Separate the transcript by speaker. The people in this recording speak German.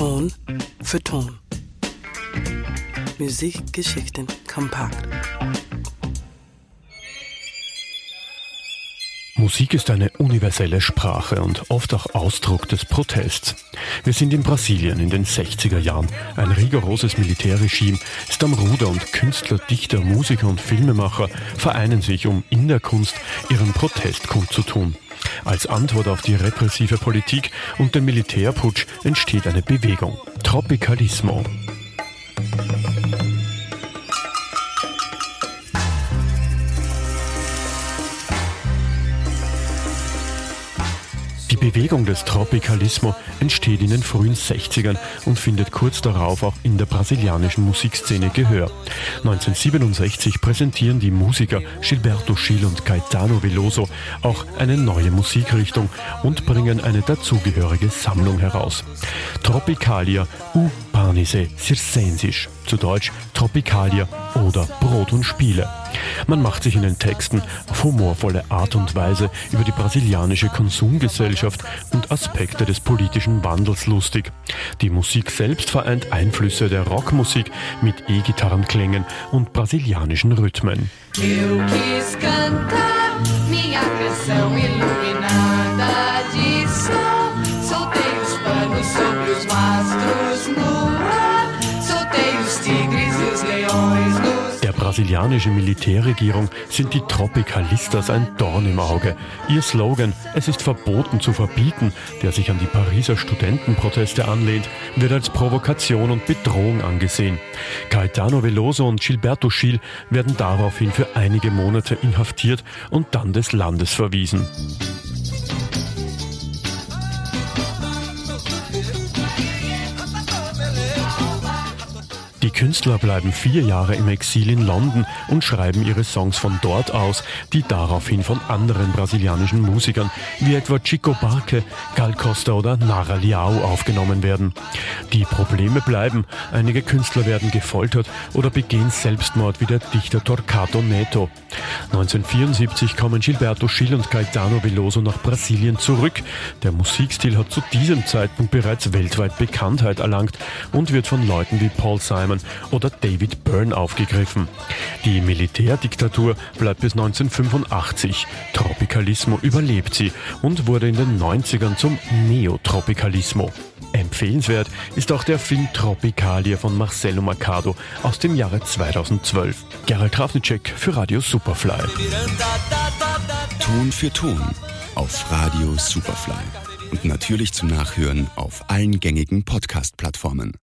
Speaker 1: Ton für Ton. Musikgeschichten kompakt.
Speaker 2: Musik ist eine universelle Sprache und oft auch Ausdruck des Protests. Wir sind in Brasilien in den 60er Jahren. Ein rigoroses Militärregime ist am Ruder und Künstler, Dichter, Musiker und Filmemacher vereinen sich, um in der Kunst ihren Protest kundzutun. Als Antwort auf die repressive Politik und den Militärputsch entsteht eine Bewegung. Tropicalismo. Bewegung des Tropicalismo entsteht in den frühen 60ern und findet kurz darauf auch in der brasilianischen Musikszene Gehör. 1967 präsentieren die Musiker Gilberto Gil und Caetano Veloso auch eine neue Musikrichtung und bringen eine dazugehörige Sammlung heraus. Tropicalia u Parnise Circensis, zu Deutsch Tropicalia oder Brot und Spiele. Man macht sich in den Texten auf humorvolle Art und Weise über die brasilianische Konsumgesellschaft und Aspekte des politischen Wandels lustig. Die Musik selbst vereint Einflüsse der Rockmusik mit E-Gitarrenklängen und brasilianischen Rhythmen. Eu quis brasilianischen Militärregierung sind die Tropicalistas ein Dorn im Auge. Ihr Slogan, es ist verboten zu verbieten, der sich an die Pariser Studentenproteste anlehnt, wird als Provokation und Bedrohung angesehen. Caetano Veloso und Gilberto Gil werden daraufhin für einige Monate inhaftiert und dann des Landes verwiesen. Die Künstler bleiben vier Jahre im Exil in London und schreiben ihre Songs von dort aus, die daraufhin von anderen brasilianischen Musikern wie etwa Chico Barque, Gal Costa oder Nara Leao aufgenommen werden. Die Probleme bleiben. Einige Künstler werden gefoltert oder begehen Selbstmord wie der Dichter Torquato Neto. 1974 kommen Gilberto Gil und Caetano Veloso nach Brasilien zurück. Der Musikstil hat zu diesem Zeitpunkt bereits weltweit Bekanntheit erlangt und wird von Leuten wie Paul Simon Oder David Byrne aufgegriffen. Die Militärdiktatur bleibt bis 1985. Tropicalismo überlebt sie und wurde in den 90ern zum Neotropicalismo. Empfehlenswert ist auch der Film Tropicalia von Marcelo Mercado aus dem Jahre 2012. Gerald Trafnicek für Radio Superfly.
Speaker 3: Ton für Ton auf Radio Superfly. Und natürlich zum Nachhören auf allen gängigen Podcast-Plattformen.